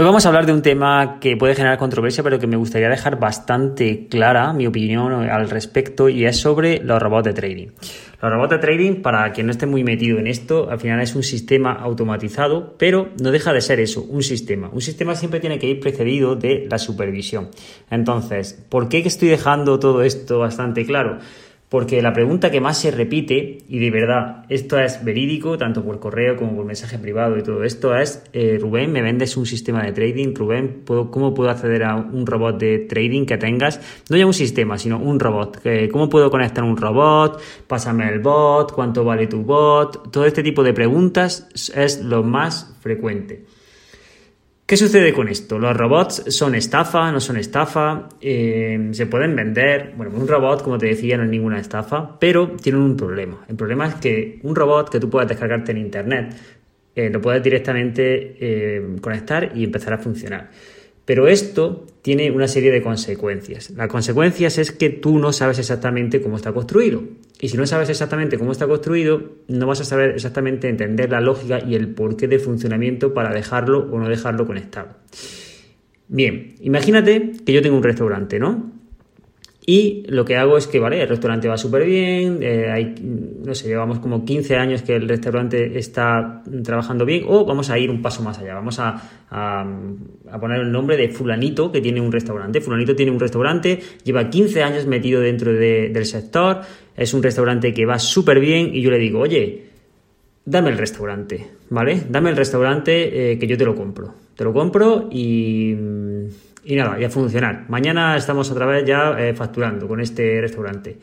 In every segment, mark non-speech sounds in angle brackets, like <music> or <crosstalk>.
Hoy vamos a hablar de un tema que puede generar controversia, pero que me gustaría dejar bastante clara mi opinión al respecto y es sobre los robots de trading. Los robots de trading, para quien no esté muy metido en esto, al final es un sistema automatizado, pero no deja de ser eso, un sistema. Un sistema siempre tiene que ir precedido de la supervisión. Entonces, ¿por qué estoy dejando todo esto bastante claro? Porque la pregunta que más se repite, y de verdad, esto es verídico, tanto por correo como por mensaje privado y todo esto, es, eh, Rubén, ¿me vendes un sistema de trading? Rubén, ¿cómo puedo acceder a un robot de trading que tengas? No ya un sistema, sino un robot. ¿Cómo puedo conectar un robot? Pásame el bot, ¿cuánto vale tu bot? Todo este tipo de preguntas es lo más frecuente. ¿Qué sucede con esto? ¿Los robots son estafa? ¿No son estafa? Eh, ¿Se pueden vender? Bueno, un robot, como te decía, no es ninguna estafa, pero tienen un problema. El problema es que un robot que tú puedas descargarte en Internet, eh, lo puedes directamente eh, conectar y empezar a funcionar. Pero esto tiene una serie de consecuencias. Las consecuencias es que tú no sabes exactamente cómo está construido. Y si no sabes exactamente cómo está construido, no vas a saber exactamente entender la lógica y el porqué de funcionamiento para dejarlo o no dejarlo conectado. Bien, imagínate que yo tengo un restaurante, ¿no? Y lo que hago es que, vale, el restaurante va súper bien, eh, hay, no sé, llevamos como 15 años que el restaurante está trabajando bien, o vamos a ir un paso más allá, vamos a, poner el nombre de fulanito que tiene un restaurante. Fulanito tiene un restaurante, lleva 15 años metido dentro del sector, es un restaurante que va súper bien y yo le digo, oye, dame el restaurante, ¿vale? Dame el restaurante eh, que yo te lo compro. Te lo compro y y nada, ya a funcionar. Mañana estamos otra vez ya eh, facturando con este restaurante.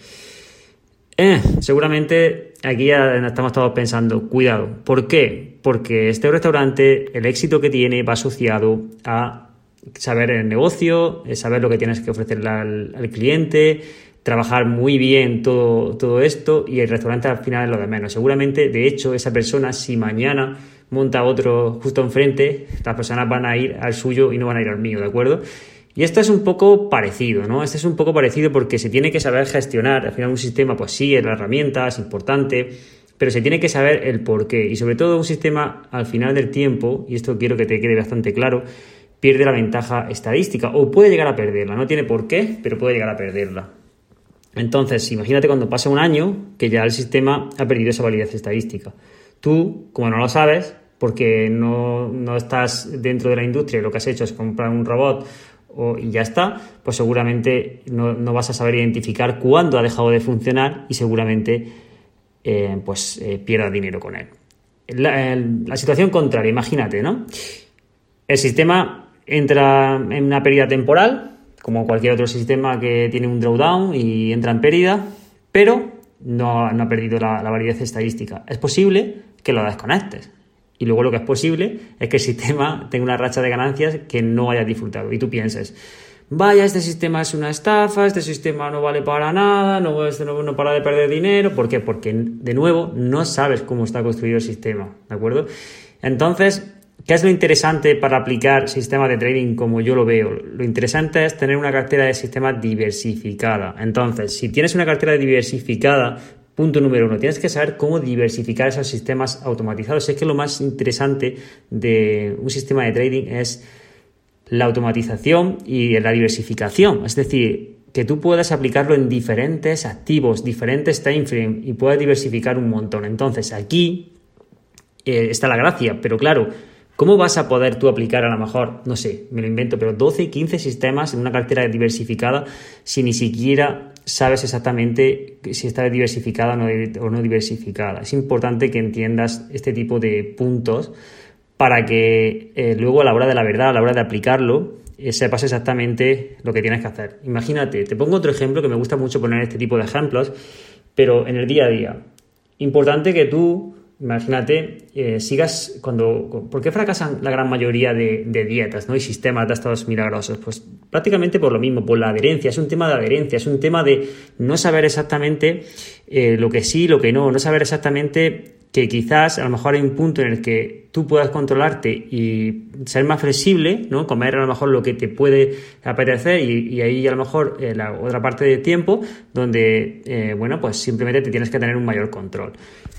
Eh, seguramente aquí ya estamos todos pensando, cuidado. ¿Por qué? Porque este restaurante, el éxito que tiene va asociado a saber el negocio, eh, saber lo que tienes que ofrecerle al, cliente, trabajar muy bien todo, todo esto y el restaurante al final es lo de menos. Seguramente, de hecho, esa persona, si mañana monta otro justo enfrente, las personas van a ir al suyo y no van a ir al mío, ¿de acuerdo? Y esto es un poco parecido, ¿no? Este es un poco parecido porque se tiene que saber gestionar. Al final un sistema, pues sí, es la herramienta, es importante, pero se tiene que saber el por qué. Y sobre todo un sistema al final del tiempo, y esto quiero que te quede bastante claro, pierde la ventaja estadística o puede llegar a perderla. No tiene por qué, pero puede llegar a perderla. Entonces, imagínate cuando pasa un año que ya el sistema ha perdido esa validez estadística. Tú, como no lo sabes, porque no, estás dentro de la industria y lo que has hecho es comprar un robot y ya está, pues seguramente no, vas a saber identificar cuándo ha dejado de funcionar y seguramente eh, pues eh, pierda dinero con él. La, la, situación contraria, imagínate, ¿no? El sistema entra en una pérdida temporal, como cualquier otro sistema que tiene un drawdown y entra en pérdida, pero no, ha perdido la, validez estadística. Es posible que lo desconectes. Y luego lo que es posible es que el sistema <laughs> tenga una racha de ganancias que no haya disfrutado. Y tú pienses, vaya, este sistema es una estafa, este sistema no vale para nada, no, este no, no para de perder dinero. ¿Por qué? Porque, de nuevo, no sabes cómo está construido el sistema, ¿de acuerdo? Entonces, ¿qué es lo interesante para aplicar sistemas de trading como yo lo veo? Lo interesante es tener una cartera de sistemas diversificada. Entonces, si tienes una cartera diversificada, Punto número uno, tienes que saber cómo diversificar esos sistemas automatizados. Es que lo más interesante de un sistema de trading es la automatización y la diversificación. Es decir, que tú puedas aplicarlo en diferentes activos, diferentes time frame y puedas diversificar un montón. Entonces, aquí eh, está la gracia, pero claro, ¿Cómo vas a poder tú aplicar a lo mejor, no sé, me lo invento, pero 12, 15 sistemas en una cartera diversificada si ni siquiera sabes exactamente si está diversificada o no diversificada. Es importante que entiendas este tipo de puntos para que eh, luego a la hora de la verdad, a la hora de aplicarlo, eh, sepas exactamente lo que tienes que hacer. Imagínate, te pongo otro ejemplo que me gusta mucho poner este tipo de ejemplos, pero en el día a día. Importante que tú imagínate, eh, sigas cuando... ¿Por qué fracasan la gran mayoría de, dietas ¿no? y sistemas de estados milagrosos? Pues prácticamente por lo mismo, por la adherencia. Es un tema de adherencia, es un tema de no saber exactamente eh, lo que sí, lo que no, no saber exactamente que quizás a lo mejor hay un punto en el que tú puedas controlarte y ser más flexible, ¿no? Comer a lo mejor lo que te puede apetecer y, ahí a lo mejor eh, la otra parte de tiempo donde, eh, bueno, pues simplemente te tienes que tener un mayor control.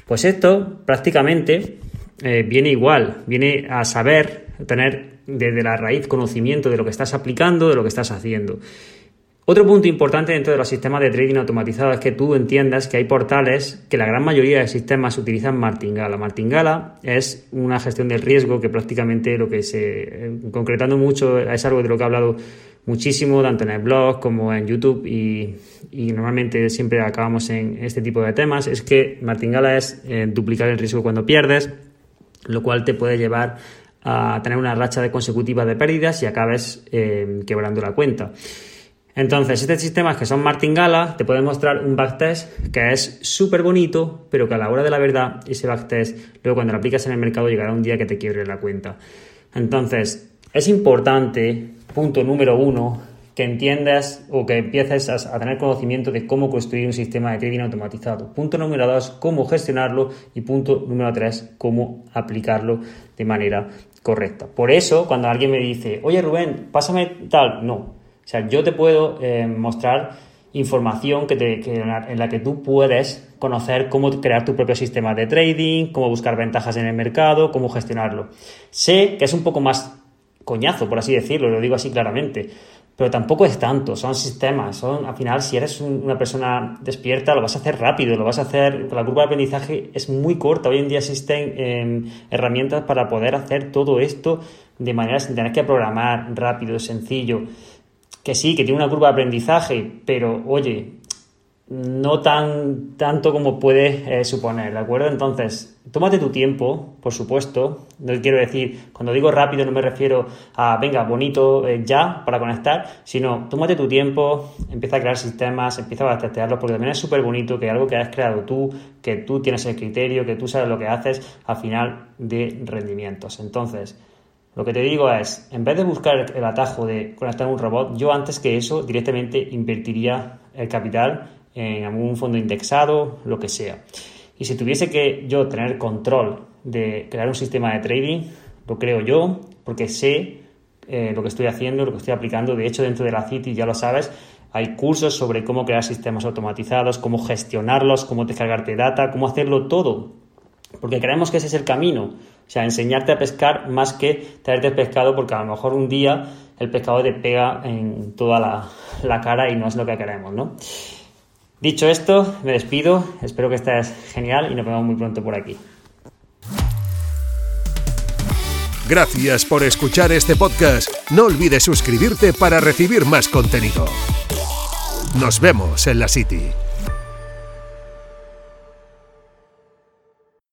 Pues esto prácticamente eh, viene igual, viene a saber, tener desde la raíz conocimiento de lo que estás aplicando, de lo que estás haciendo. Otro punto importante dentro de los sistemas de trading automatizado es que tú entiendas que hay portales que la gran mayoría de sistemas utilizan Martingala. Martingala es una gestión del riesgo que prácticamente lo que se, eh, concretando mucho, es algo de lo que he hablado muchísimo, tanto en el blog como en YouTube y, normalmente siempre acabamos en este tipo de temas, es que Martingala es eh, duplicar el riesgo cuando pierdes, lo cual te puede llevar a tener una racha de consecutiva de pérdidas y acabes eh, quebrando la cuenta. Entonces, estos sistemas que son martingala te pueden mostrar un backtest que es súper bonito, pero que a la hora de la verdad, ese backtest, luego cuando lo aplicas en el mercado, llegará un día que te quiebre la cuenta. Entonces, es importante, punto número uno, que entiendas o que empieces a, tener conocimiento de cómo construir un sistema de trading automatizado. Punto número dos, cómo gestionarlo. Y punto número tres, cómo aplicarlo de manera correcta. Por eso, cuando alguien me dice, oye Rubén, pásame tal, no, o sea, yo te puedo eh, mostrar información que te, en la que tú puedes conocer cómo crear tu propio sistema de trading, cómo buscar ventajas en el mercado, cómo gestionarlo. Sé que es un poco más coñazo, por así decirlo, lo digo así claramente, pero tampoco es tanto, son sistemas, son, al final, si eres una persona despierta, lo vas a hacer rápido, lo vas a hacer, la curva de aprendizaje es muy corta, hoy en día existen em, herramientas para poder hacer todo esto de manera sin tener que programar rápido, sencillo que sí, que tiene una curva de aprendizaje, pero oye, no tan tanto como puedes eh, suponer, ¿de acuerdo? Entonces, tómate tu tiempo, por supuesto. No quiero decir, cuando digo rápido no me refiero a, venga, bonito eh, ya para conectar, sino tómate tu tiempo, empieza a crear sistemas, empieza a testearlos, porque también es súper bonito que algo que has creado tú, que tú tienes el criterio, que tú sabes lo que haces al final de rendimientos. Entonces, lo que te digo es, en vez de buscar el atajo de conectar un robot, yo antes que eso directamente invertiría el capital en algún fondo indexado, lo que sea. Y si tuviese que yo tener control de crear un sistema de trading, lo creo yo, porque sé eh, lo que estoy haciendo, lo que estoy aplicando. De hecho, dentro de la City, ya lo sabes, hay cursos sobre cómo crear sistemas automatizados, cómo gestionarlos, cómo descargarte data, cómo hacerlo todo. Porque creemos que ese es el camino. O sea, enseñarte a pescar más que traerte el pescado porque a lo mejor un día el pescado te pega en toda la, cara y no es lo que queremos, ¿no? Dicho esto, me despido, espero que estés genial y nos vemos muy pronto por aquí. Gracias por escuchar este podcast. No olvides suscribirte para recibir más contenido. Nos vemos en la City.